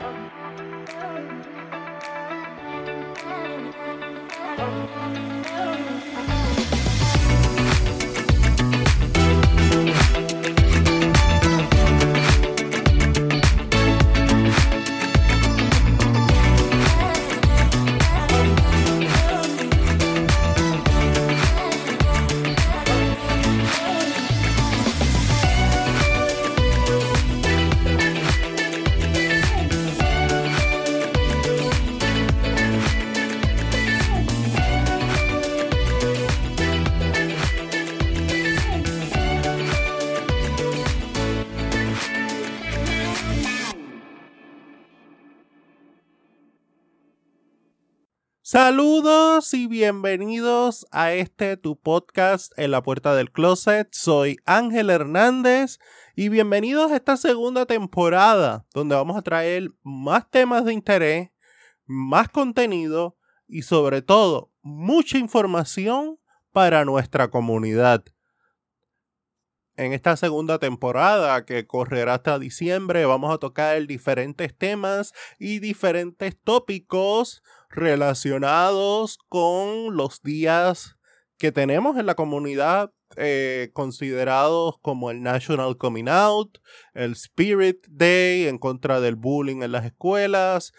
Thank you. Saludos y bienvenidos a este tu podcast en la puerta del closet. Soy Ángel Hernández y bienvenidos a esta segunda temporada donde vamos a traer más temas de interés, más contenido y sobre todo mucha información para nuestra comunidad. En esta segunda temporada que correrá hasta diciembre vamos a tocar diferentes temas y diferentes tópicos relacionados con los días que tenemos en la comunidad eh, considerados como el National Coming Out, el Spirit Day en contra del bullying en las escuelas,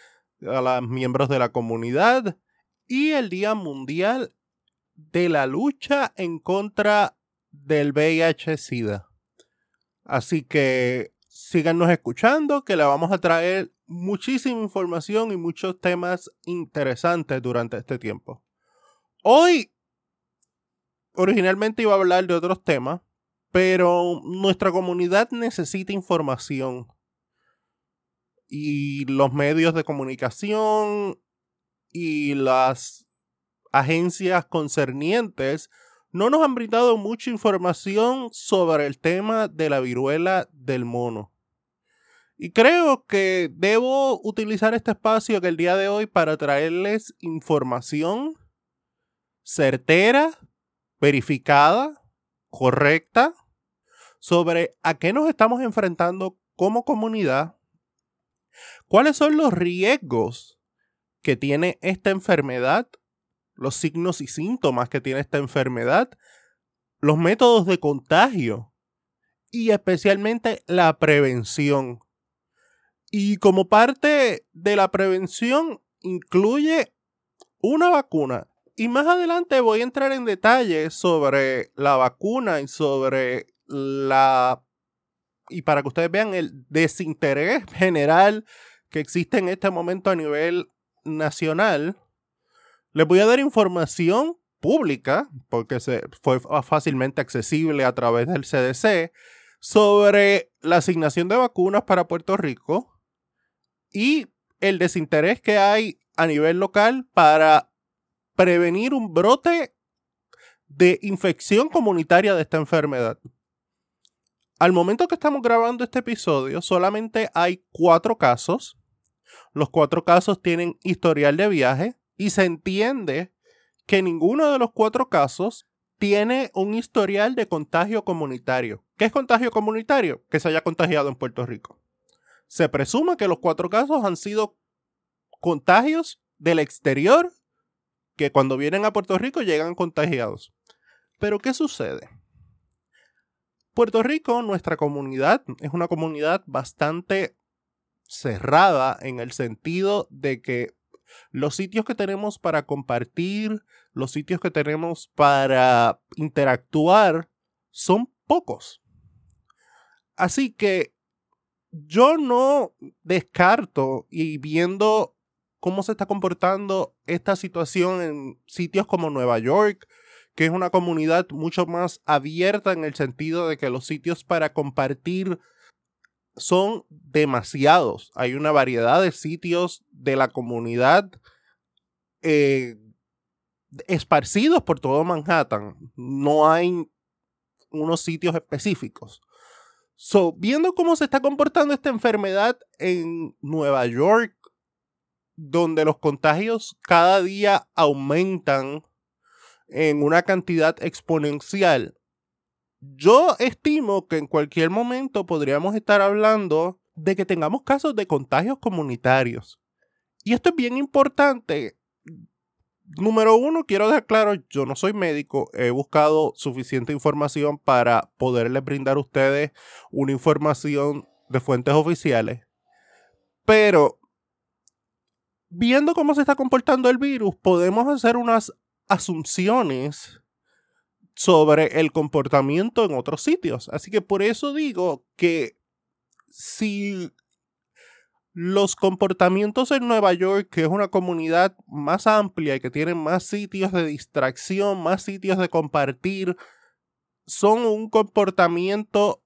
a los miembros de la comunidad y el Día Mundial de la lucha en contra del VIH-Sida. Así que síganos escuchando que le vamos a traer muchísima información y muchos temas interesantes durante este tiempo. Hoy, originalmente iba a hablar de otros temas, pero nuestra comunidad necesita información. Y los medios de comunicación y las agencias concernientes no nos han brindado mucha información sobre el tema de la viruela del mono. Y creo que debo utilizar este espacio que el día de hoy para traerles información certera, verificada, correcta, sobre a qué nos estamos enfrentando como comunidad, cuáles son los riesgos que tiene esta enfermedad, los signos y síntomas que tiene esta enfermedad, los métodos de contagio y especialmente la prevención y como parte de la prevención incluye una vacuna. Y más adelante voy a entrar en detalles sobre la vacuna y sobre la... Y para que ustedes vean el desinterés general que existe en este momento a nivel nacional, les voy a dar información pública, porque se, fue fácilmente accesible a través del CDC, sobre la asignación de vacunas para Puerto Rico, y el desinterés que hay a nivel local para prevenir un brote de infección comunitaria de esta enfermedad. Al momento que estamos grabando este episodio, solamente hay cuatro casos. Los cuatro casos tienen historial de viaje y se entiende que ninguno de los cuatro casos tiene un historial de contagio comunitario. ¿Qué es contagio comunitario? Que se haya contagiado en Puerto Rico. Se presume que los cuatro casos han sido contagios del exterior que cuando vienen a Puerto Rico llegan contagiados. Pero ¿qué sucede? Puerto Rico, nuestra comunidad, es una comunidad bastante cerrada en el sentido de que los sitios que tenemos para compartir, los sitios que tenemos para interactuar, son pocos. Así que yo no descarto y viendo cómo se está comportando esta situación en sitios como Nueva York, que es una comunidad mucho más abierta en el sentido de que los sitios para compartir son demasiados. Hay una variedad de sitios de la comunidad eh, esparcidos por todo Manhattan. No hay unos sitios específicos. So, viendo cómo se está comportando esta enfermedad en Nueva York, donde los contagios cada día aumentan en una cantidad exponencial, yo estimo que en cualquier momento podríamos estar hablando de que tengamos casos de contagios comunitarios. Y esto es bien importante. Número uno, quiero dejar claro, yo no soy médico, he buscado suficiente información para poderles brindar a ustedes una información de fuentes oficiales. Pero viendo cómo se está comportando el virus, podemos hacer unas asunciones sobre el comportamiento en otros sitios. Así que por eso digo que si los comportamientos en Nueva York, que es una comunidad más amplia y que tiene más sitios de distracción, más sitios de compartir, son un comportamiento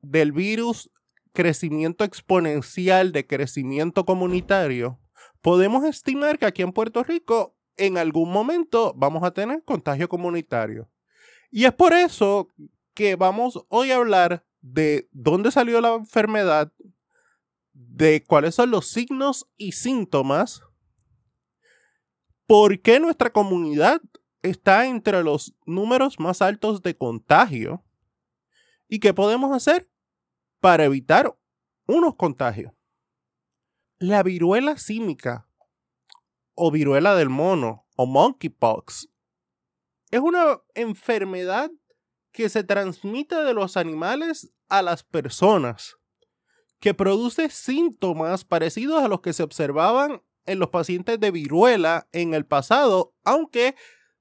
del virus, crecimiento exponencial, de crecimiento comunitario, podemos estimar que aquí en Puerto Rico en algún momento vamos a tener contagio comunitario. Y es por eso que vamos hoy a hablar de dónde salió la enfermedad, de cuáles son los signos y síntomas, por qué nuestra comunidad está entre los números más altos de contagio y qué podemos hacer para evitar unos contagios. La viruela símica o viruela del mono o monkeypox es una enfermedad que se transmite de los animales a las personas, que produce síntomas parecidos a los que se observaban en los pacientes de viruela en el pasado, aunque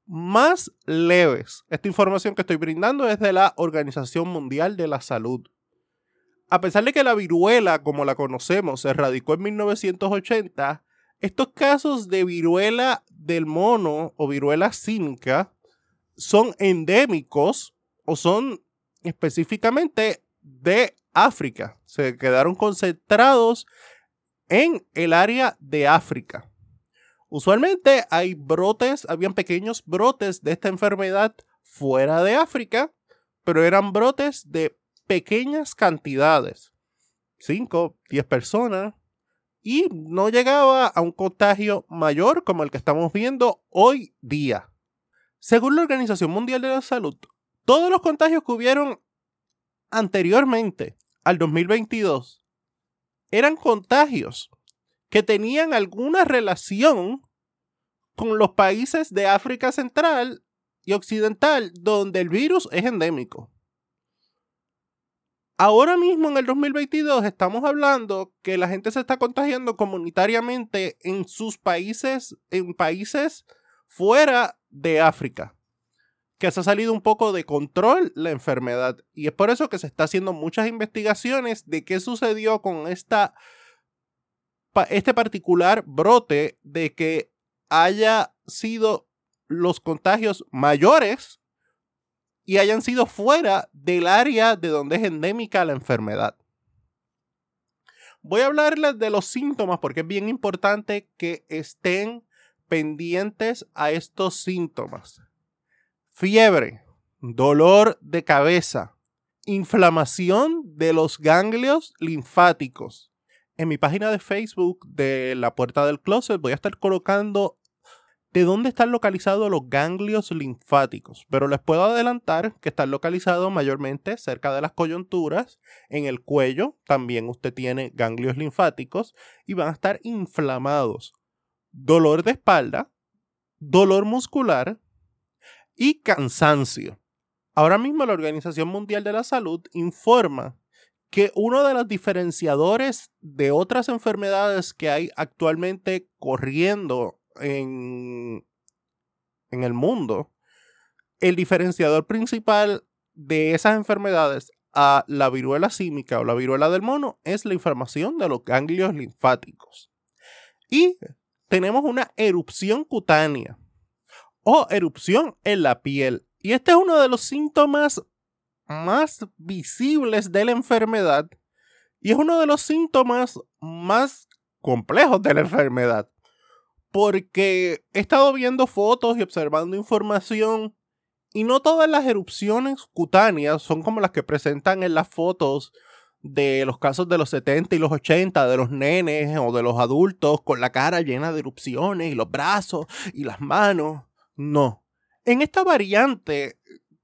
más leves. Esta información que estoy brindando es de la Organización Mundial de la Salud. A pesar de que la viruela, como la conocemos, se erradicó en 1980, estos casos de viruela del mono o viruela cínica son endémicos o son específicamente de África. Se quedaron concentrados en el área de África. Usualmente hay brotes, habían pequeños brotes de esta enfermedad fuera de África, pero eran brotes de pequeñas cantidades. 5, 10 personas. Y no llegaba a un contagio mayor como el que estamos viendo hoy día. Según la Organización Mundial de la Salud, todos los contagios que hubieron anteriormente al 2022 eran contagios que tenían alguna relación con los países de África Central y Occidental donde el virus es endémico. Ahora mismo en el 2022 estamos hablando que la gente se está contagiando comunitariamente en sus países, en países fuera de África que se ha salido un poco de control la enfermedad. Y es por eso que se está haciendo muchas investigaciones de qué sucedió con esta, este particular brote de que haya sido los contagios mayores y hayan sido fuera del área de donde es endémica la enfermedad. Voy a hablarles de los síntomas porque es bien importante que estén pendientes a estos síntomas fiebre, dolor de cabeza, inflamación de los ganglios linfáticos. En mi página de Facebook de la puerta del closet voy a estar colocando de dónde están localizados los ganglios linfáticos, pero les puedo adelantar que están localizados mayormente cerca de las coyunturas, en el cuello también usted tiene ganglios linfáticos y van a estar inflamados. Dolor de espalda, dolor muscular, y cansancio. Ahora mismo la Organización Mundial de la Salud informa que uno de los diferenciadores de otras enfermedades que hay actualmente corriendo en, en el mundo, el diferenciador principal de esas enfermedades a la viruela símica o la viruela del mono es la inflamación de los ganglios linfáticos. Y tenemos una erupción cutánea o erupción en la piel. Y este es uno de los síntomas más visibles de la enfermedad y es uno de los síntomas más complejos de la enfermedad. Porque he estado viendo fotos y observando información y no todas las erupciones cutáneas son como las que presentan en las fotos de los casos de los 70 y los 80, de los nenes o de los adultos con la cara llena de erupciones y los brazos y las manos. No. En esta variante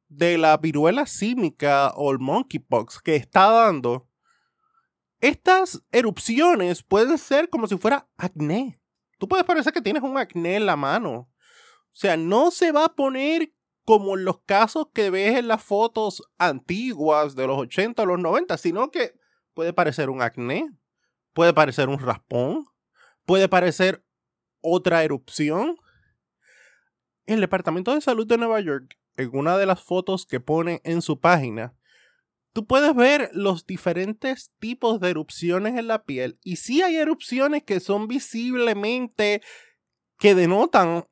de la viruela símica o el monkeypox que está dando, Estas erupciones pueden ser como si fuera acné. Tú puedes parecer que tienes un acné en la mano. O sea, no se va a poner como en los casos que ves en las fotos antiguas de los 80 o los 90, sino que puede parecer un acné, puede parecer un raspón, puede parecer otra erupción. El Departamento de Salud de Nueva York, en una de las fotos que pone en su página, tú puedes ver los diferentes tipos de erupciones en la piel. Y sí hay erupciones que son visiblemente que denotan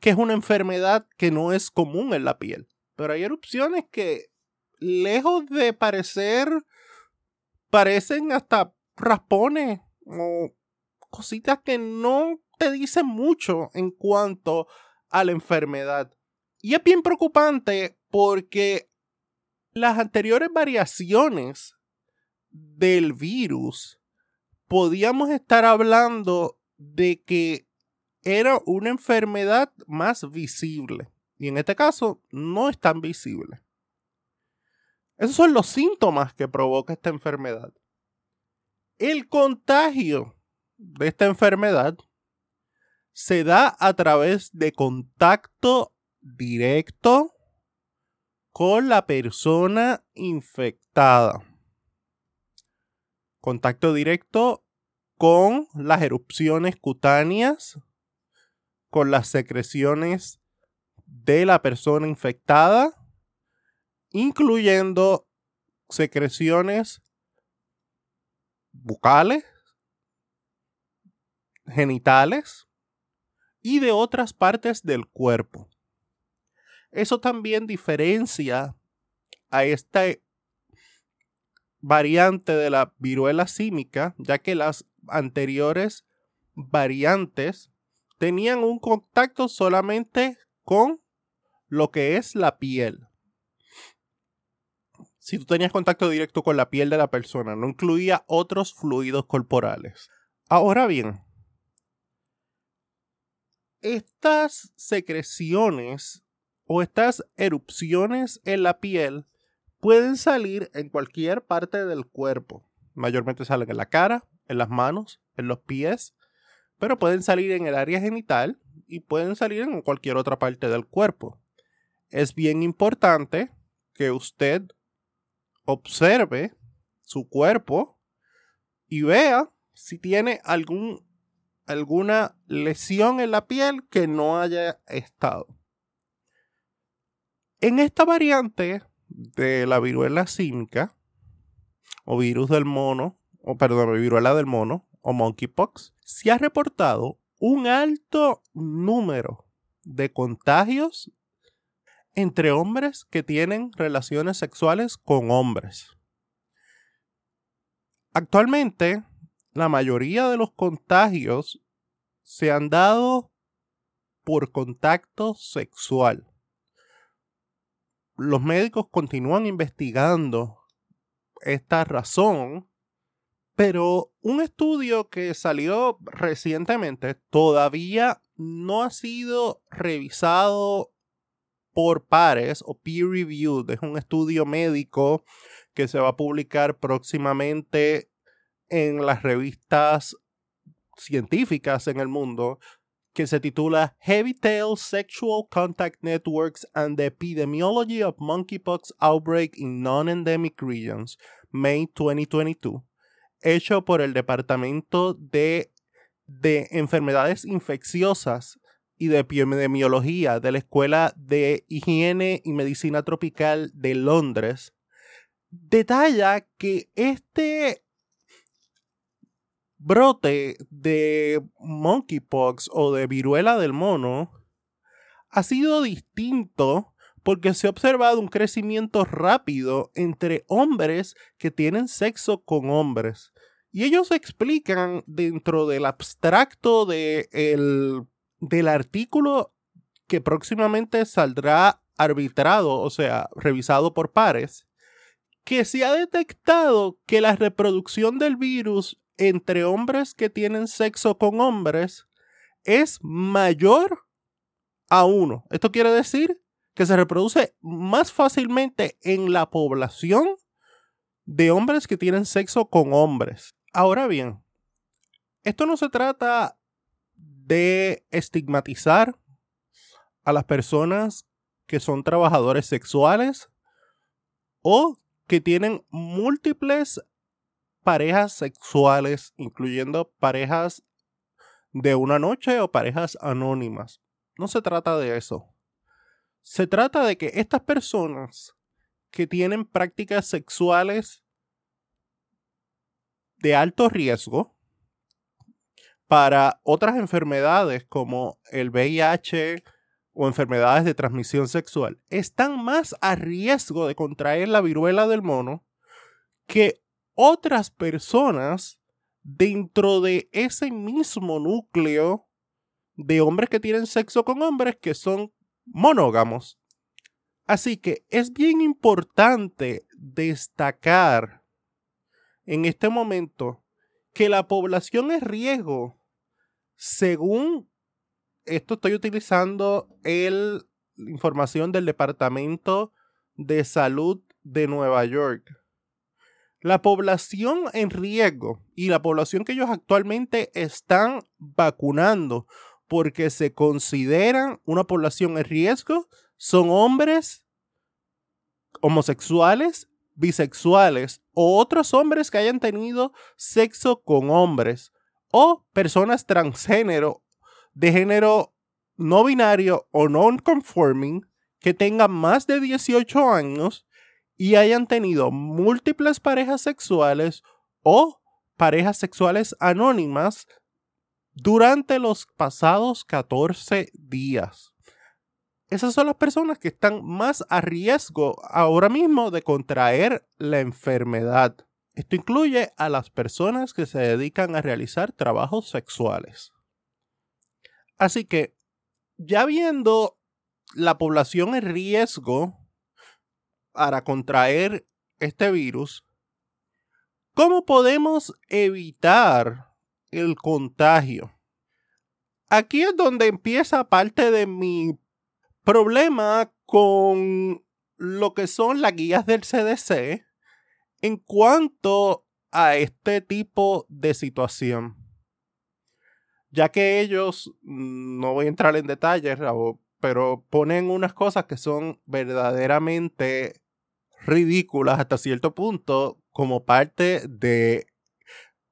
que es una enfermedad que no es común en la piel. Pero hay erupciones que, lejos de parecer, parecen hasta raspones o cositas que no te dicen mucho en cuanto a la enfermedad. Y es bien preocupante porque las anteriores variaciones del virus podíamos estar hablando de que era una enfermedad más visible. Y en este caso no es tan visible. Esos son los síntomas que provoca esta enfermedad. El contagio de esta enfermedad se da a través de contacto directo con la persona infectada. Contacto directo con las erupciones cutáneas con las secreciones de la persona infectada, incluyendo secreciones bucales, genitales y de otras partes del cuerpo. Eso también diferencia a esta variante de la viruela símica, ya que las anteriores variantes tenían un contacto solamente con lo que es la piel. Si tú tenías contacto directo con la piel de la persona, no incluía otros fluidos corporales. Ahora bien, estas secreciones o estas erupciones en la piel pueden salir en cualquier parte del cuerpo. Mayormente salen en la cara, en las manos, en los pies pero pueden salir en el área genital y pueden salir en cualquier otra parte del cuerpo. Es bien importante que usted observe su cuerpo y vea si tiene algún, alguna lesión en la piel que no haya estado. En esta variante de la viruela símica o virus del mono, o perdón, viruela del mono, o monkeypox, se ha reportado un alto número de contagios entre hombres que tienen relaciones sexuales con hombres. Actualmente, la mayoría de los contagios se han dado por contacto sexual. Los médicos continúan investigando esta razón pero un estudio que salió recientemente todavía no ha sido revisado por pares o peer reviewed. Es un estudio médico que se va a publicar próximamente en las revistas científicas en el mundo que se titula Heavy Tail Sexual Contact Networks and the Epidemiology of Monkeypox Outbreak in Non-Endemic Regions, May 2022 hecho por el Departamento de, de Enfermedades Infecciosas y de Epidemiología de la Escuela de Higiene y Medicina Tropical de Londres, detalla que este brote de monkeypox o de viruela del mono ha sido distinto porque se ha observado un crecimiento rápido entre hombres que tienen sexo con hombres. Y ellos explican dentro del abstracto de del artículo que próximamente saldrá arbitrado, o sea, revisado por pares, que se ha detectado que la reproducción del virus entre hombres que tienen sexo con hombres es mayor a uno. Esto quiere decir que se reproduce más fácilmente en la población de hombres que tienen sexo con hombres. Ahora bien, esto no se trata de estigmatizar a las personas que son trabajadores sexuales o que tienen múltiples parejas sexuales, incluyendo parejas de una noche o parejas anónimas. No se trata de eso. Se trata de que estas personas que tienen prácticas sexuales de alto riesgo para otras enfermedades como el VIH o enfermedades de transmisión sexual están más a riesgo de contraer la viruela del mono que otras personas dentro de ese mismo núcleo de hombres que tienen sexo con hombres que son monógamos. Así que es bien importante destacar en este momento que la población en riesgo, según esto estoy utilizando el, información del Departamento de Salud de Nueva York. La población en riesgo y la población que ellos actualmente están vacunando porque se consideran una población en riesgo son hombres homosexuales, bisexuales o otros hombres que hayan tenido sexo con hombres o personas transgénero de género no binario o non-conforming que tengan más de 18 años y hayan tenido múltiples parejas sexuales o parejas sexuales anónimas durante los pasados 14 días. Esas son las personas que están más a riesgo ahora mismo de contraer la enfermedad. Esto incluye a las personas que se dedican a realizar trabajos sexuales. Así que, ya viendo la población en riesgo para contraer este virus, ¿cómo podemos evitar el contagio? Aquí es donde empieza parte de mi problema con lo que son las guías del CDC en cuanto a este tipo de situación. Ya que ellos, mm, no voy a entrar en detalles, pero ponen unas cosas que son verdaderamente ridículas hasta cierto punto como parte de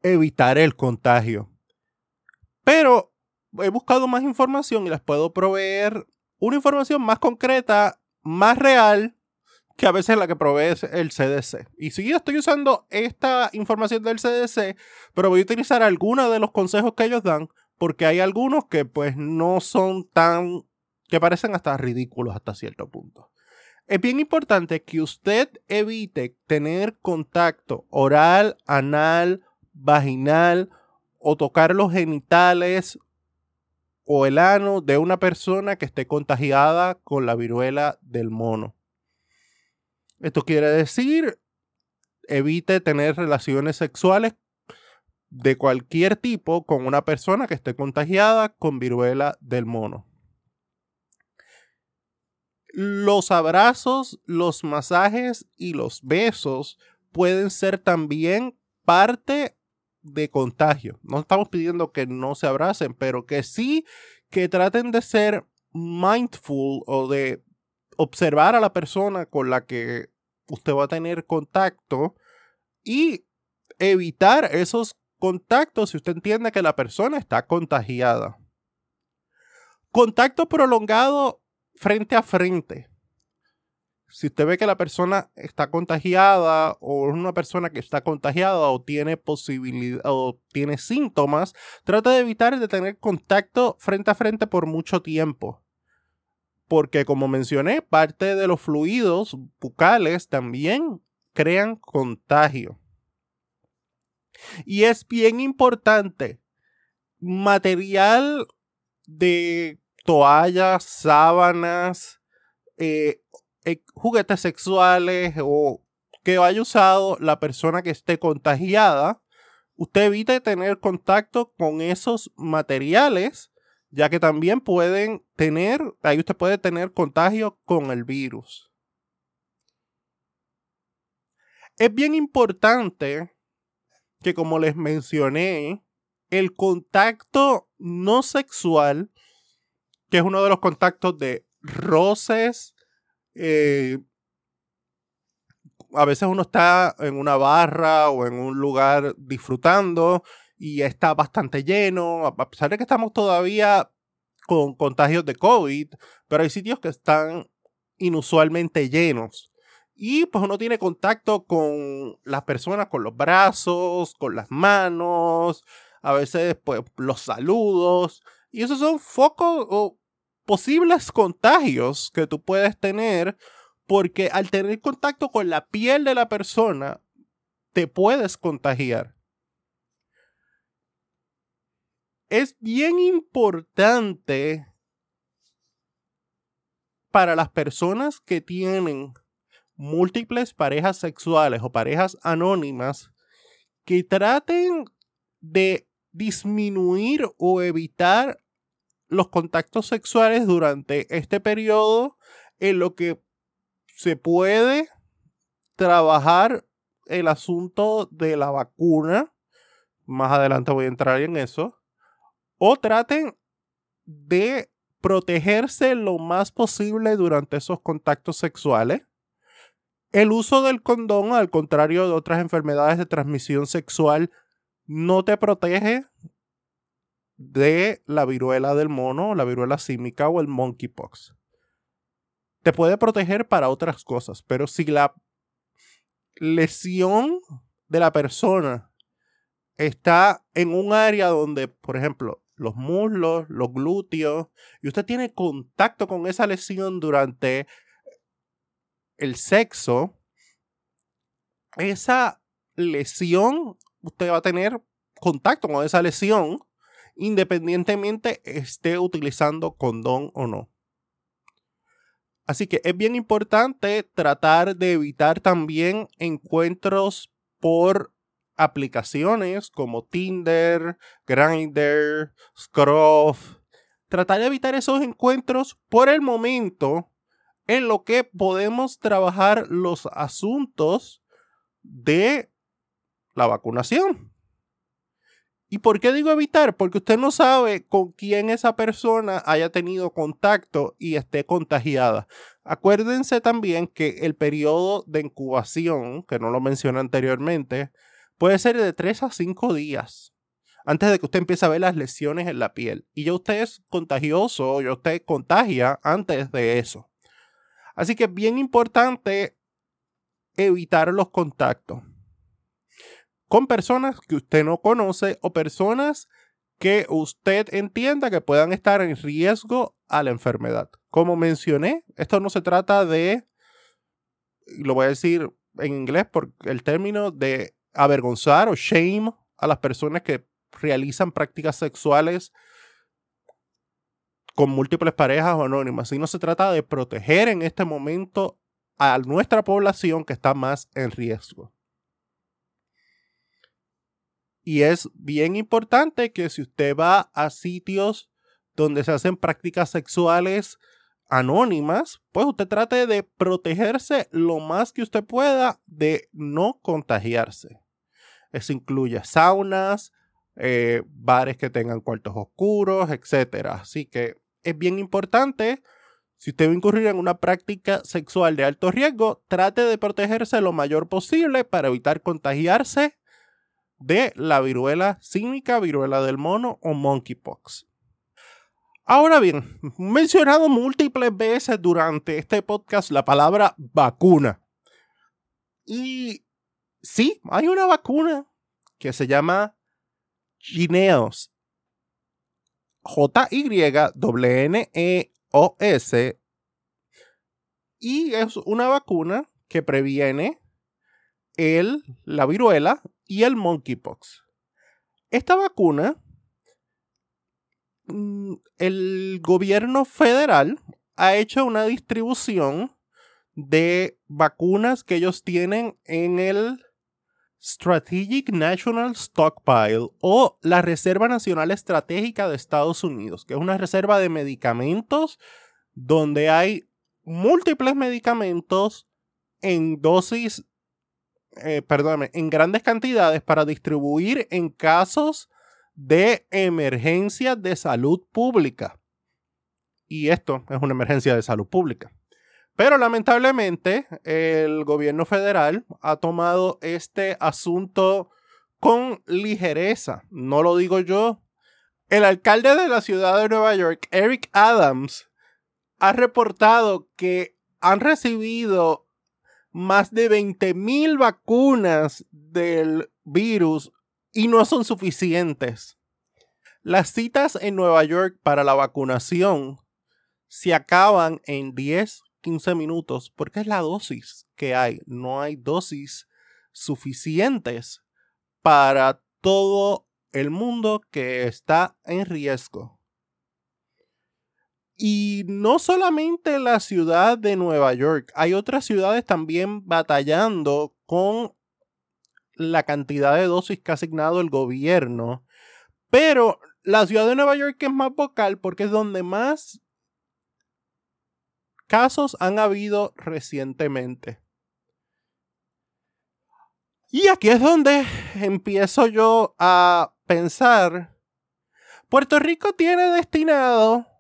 evitar el contagio. Pero he buscado más información y les puedo proveer una información más concreta, más real, que a veces la que provee el CDC. Y sí, estoy usando esta información del CDC, pero voy a utilizar algunos de los consejos que ellos dan, porque hay algunos que pues no son tan, que parecen hasta ridículos hasta cierto punto. Es bien importante que usted evite tener contacto oral, anal, vaginal o tocar los genitales o el ano de una persona que esté contagiada con la viruela del mono. Esto quiere decir, evite tener relaciones sexuales de cualquier tipo con una persona que esté contagiada con viruela del mono los abrazos, los masajes y los besos pueden ser también parte de contagio. No estamos pidiendo que no se abracen, pero que sí que traten de ser mindful o de observar a la persona con la que usted va a tener contacto y evitar esos contactos si usted entiende que la persona está contagiada. Contacto prolongado frente a frente. Si usted ve que la persona está contagiada o es una persona que está contagiada o tiene posibilidad o tiene síntomas, trata de evitar de tener contacto frente a frente por mucho tiempo. Porque como mencioné, parte de los fluidos bucales también crean contagio. Y es bien importante, material de toallas, sábanas, eh, eh, juguetes sexuales o que haya usado la persona que esté contagiada, usted evite tener contacto con esos materiales, ya que también pueden tener, ahí usted puede tener contagio con el virus. Es bien importante que, como les mencioné, el contacto no sexual, que es uno de los contactos de roces, eh, a veces uno está en una barra o en un lugar disfrutando y está bastante lleno, a pesar de que estamos todavía con contagios de COVID, pero hay sitios que están inusualmente llenos. Y pues uno tiene contacto con las personas, con los brazos, con las manos, a veces pues los saludos. Y esos son focos o posibles contagios que tú puedes tener porque al tener contacto con la piel de la persona, te puedes contagiar. Es bien importante para las personas que tienen múltiples parejas sexuales o parejas anónimas que traten de disminuir o evitar los contactos sexuales durante este periodo en lo que se puede trabajar el asunto de la vacuna. Más adelante voy a entrar en eso. O traten de protegerse lo más posible durante esos contactos sexuales. El uso del condón, al contrario de otras enfermedades de transmisión sexual, no te protege de la viruela del mono, la viruela símica o el monkeypox. Te puede proteger para otras cosas, pero si la lesión de la persona está en un área donde, por ejemplo, los muslos, los glúteos, y usted tiene contacto con esa lesión durante el sexo, esa lesión, usted va a tener contacto con esa lesión independientemente esté utilizando condón o no. Así que es bien importante tratar de evitar también encuentros por aplicaciones como Tinder, Grindr, Scruff. Tratar de evitar esos encuentros por el momento en lo que podemos trabajar los asuntos de la vacunación. ¿Y por qué digo evitar? Porque usted no sabe con quién esa persona haya tenido contacto y esté contagiada. Acuérdense también que el periodo de incubación, que no lo mencioné anteriormente, puede ser de 3 a 5 días antes de que usted empiece a ver las lesiones en la piel. Y ya usted es contagioso, ya usted contagia antes de eso. Así que es bien importante evitar los contactos con personas que usted no conoce o personas que usted entienda que puedan estar en riesgo a la enfermedad. Como mencioné, esto no se trata de, lo voy a decir en inglés por el término de avergonzar o shame a las personas que realizan prácticas sexuales con múltiples parejas o anónimas, sino se trata de proteger en este momento a nuestra población que está más en riesgo. Y es bien importante que si usted va a sitios donde se hacen prácticas sexuales anónimas, pues usted trate de protegerse lo más que usted pueda de no contagiarse. Eso incluye saunas, eh, bares que tengan cuartos oscuros, etc. Así que es bien importante, si usted va a incurrir en una práctica sexual de alto riesgo, trate de protegerse lo mayor posible para evitar contagiarse de la viruela símica, viruela del mono o monkeypox. Ahora bien, mencionado múltiples veces durante este podcast la palabra vacuna. Y sí, hay una vacuna que se llama Gineos. J-Y-N-E-O-S. Y es una vacuna que previene el, la viruela y el monkeypox. Esta vacuna, mm, el gobierno federal ha hecho una distribución de vacunas que ellos tienen en el Strategic National Stockpile o la Reserva Nacional Estratégica de Estados Unidos, que es una reserva de medicamentos donde hay múltiples medicamentos en dosis eh, perdóname, en grandes cantidades para distribuir en casos de emergencia de salud pública. Y esto es una emergencia de salud pública. Pero lamentablemente el gobierno federal ha tomado este asunto con ligereza. No lo digo yo. El alcalde de la ciudad de Nueva York, Eric Adams, ha reportado que han recibido más de 20.000 vacunas del virus y no son suficientes. Las citas en Nueva York para la vacunación se acaban en 10, 15 minutos porque es la dosis que hay. No hay dosis suficientes para todo el mundo que está en riesgo. Y no solamente la ciudad de Nueva York, hay otras ciudades también batallando con la cantidad de dosis que ha asignado el gobierno. Pero la ciudad de Nueva York es más vocal porque es donde más casos han habido recientemente. Y aquí es donde empiezo yo a pensar, Puerto Rico tiene destinado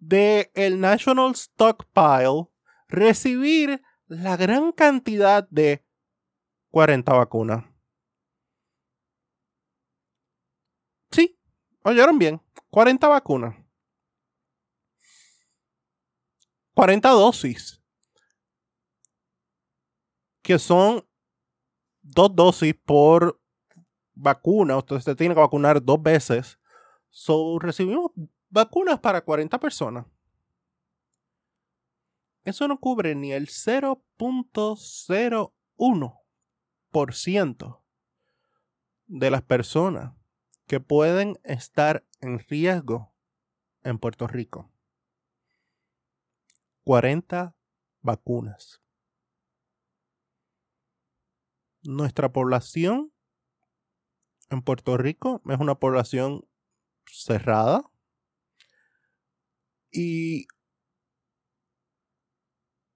de el National Stockpile recibir la gran cantidad de 40 vacunas. Sí, oyeron bien, 40 vacunas. 40 dosis. Que son dos dosis por vacuna. Usted se tiene que vacunar dos veces. So, recibimos vacunas para 40 personas. Eso no cubre ni el 0.01% de las personas que pueden estar en riesgo en Puerto Rico. 40 vacunas. Nuestra población en Puerto Rico es una población cerrada, y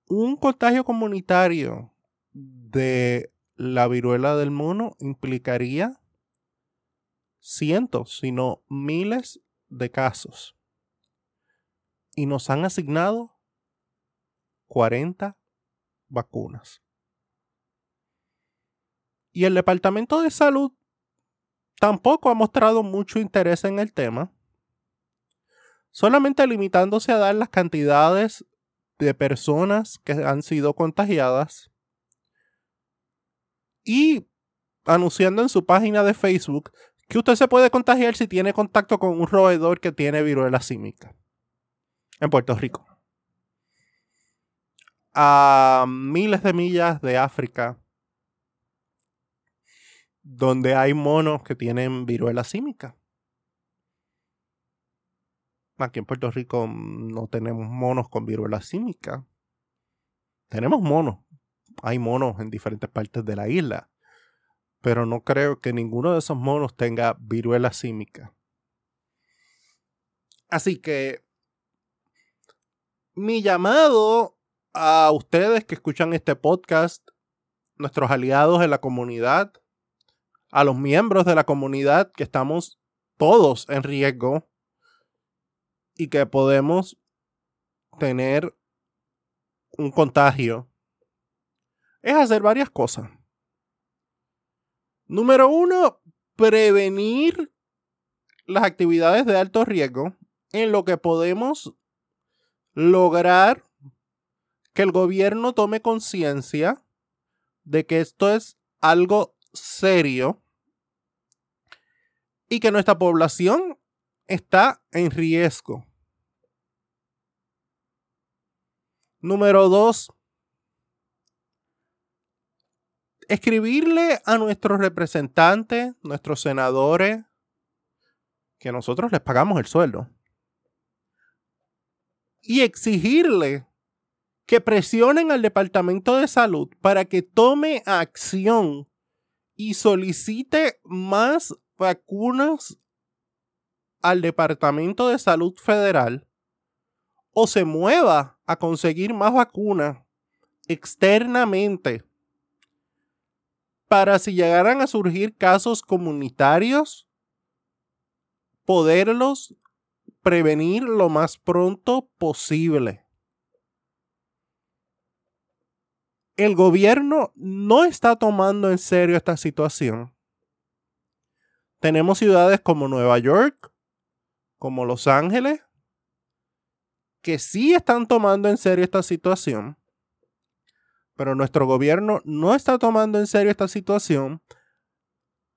un contagio comunitario de la viruela del mono implicaría cientos, sino miles de casos. Y nos han asignado 40 vacunas. Y el Departamento de Salud tampoco ha mostrado mucho interés en el tema solamente limitándose a dar las cantidades de personas que han sido contagiadas y anunciando en su página de Facebook que usted se puede contagiar si tiene contacto con un roedor que tiene viruela símica en Puerto Rico. A miles de millas de África, donde hay monos que tienen viruela símica. Aquí en Puerto Rico no tenemos monos con viruela símica. Tenemos monos. Hay monos en diferentes partes de la isla. Pero no creo que ninguno de esos monos tenga viruela símica. Así que mi llamado a ustedes que escuchan este podcast, nuestros aliados en la comunidad, a los miembros de la comunidad que estamos todos en riesgo y que podemos tener un contagio es hacer varias cosas. Número uno, prevenir las actividades de alto riesgo en lo que podemos lograr que el gobierno tome conciencia de que esto es algo serio y que nuestra población está en riesgo. Número dos, escribirle a nuestros representantes, nuestros senadores, que nosotros les pagamos el sueldo, y exigirle que presionen al Departamento de Salud para que tome acción y solicite más vacunas al Departamento de Salud Federal o se mueva a conseguir más vacunas externamente para si llegaran a surgir casos comunitarios, poderlos prevenir lo más pronto posible. El gobierno no está tomando en serio esta situación. Tenemos ciudades como Nueva York, como Los Ángeles, que sí están tomando en serio esta situación, pero nuestro gobierno no está tomando en serio esta situación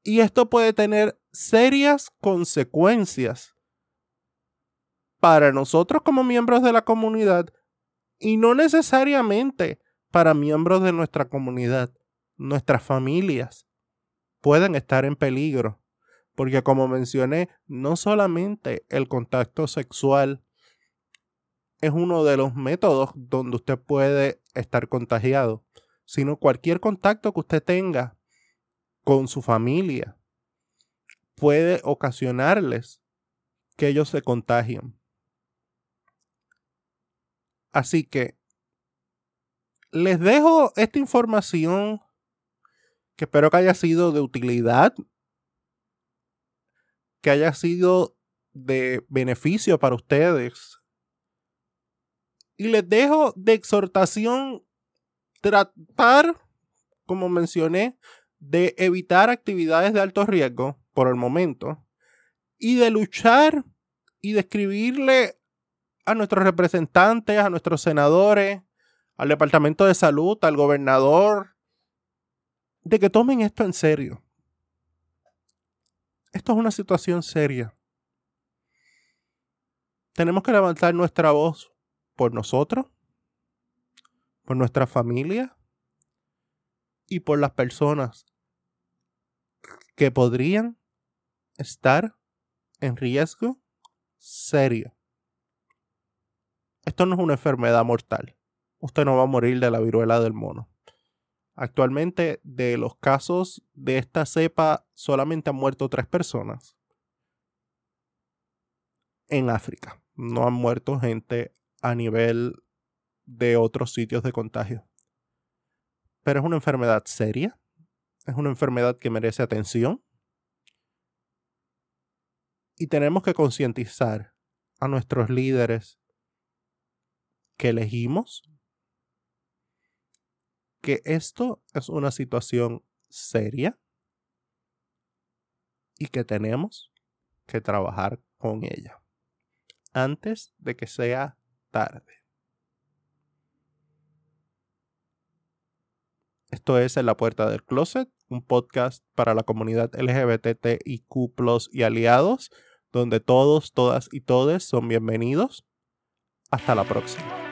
y esto puede tener serias consecuencias para nosotros como miembros de la comunidad y no necesariamente para miembros de nuestra comunidad. Nuestras familias pueden estar en peligro porque como mencioné, no solamente el contacto sexual es uno de los métodos donde usted puede estar contagiado, sino cualquier contacto que usted tenga con su familia puede ocasionarles que ellos se contagien. Así que les dejo esta información que espero que haya sido de utilidad que haya sido de beneficio para ustedes. Y les dejo de exhortación tratar, como mencioné, de evitar actividades de alto riesgo por el momento y de luchar y de escribirle a nuestros representantes, a nuestros senadores, al Departamento de Salud, al gobernador, de que tomen esto en serio. Esto es una situación seria. Tenemos que levantar nuestra voz por nosotros, por nuestra familia y por las personas que podrían estar en riesgo serio. Esto no es una enfermedad mortal. Usted no va a morir de la viruela del mono. Actualmente, de los casos de esta cepa, solamente han muerto tres personas en África. No han muerto gente a nivel de otros sitios de contagio. Pero es una enfermedad seria. Es una enfermedad que merece atención. Y tenemos que concientizar a nuestros líderes que elegimos que esto es una situación seria y que tenemos que trabajar con ella antes de que sea tarde. Esto es En la Puerta del Closet, un podcast para la comunidad LGBTIQ y aliados, donde todos, todas y todes son bienvenidos. Hasta la próxima.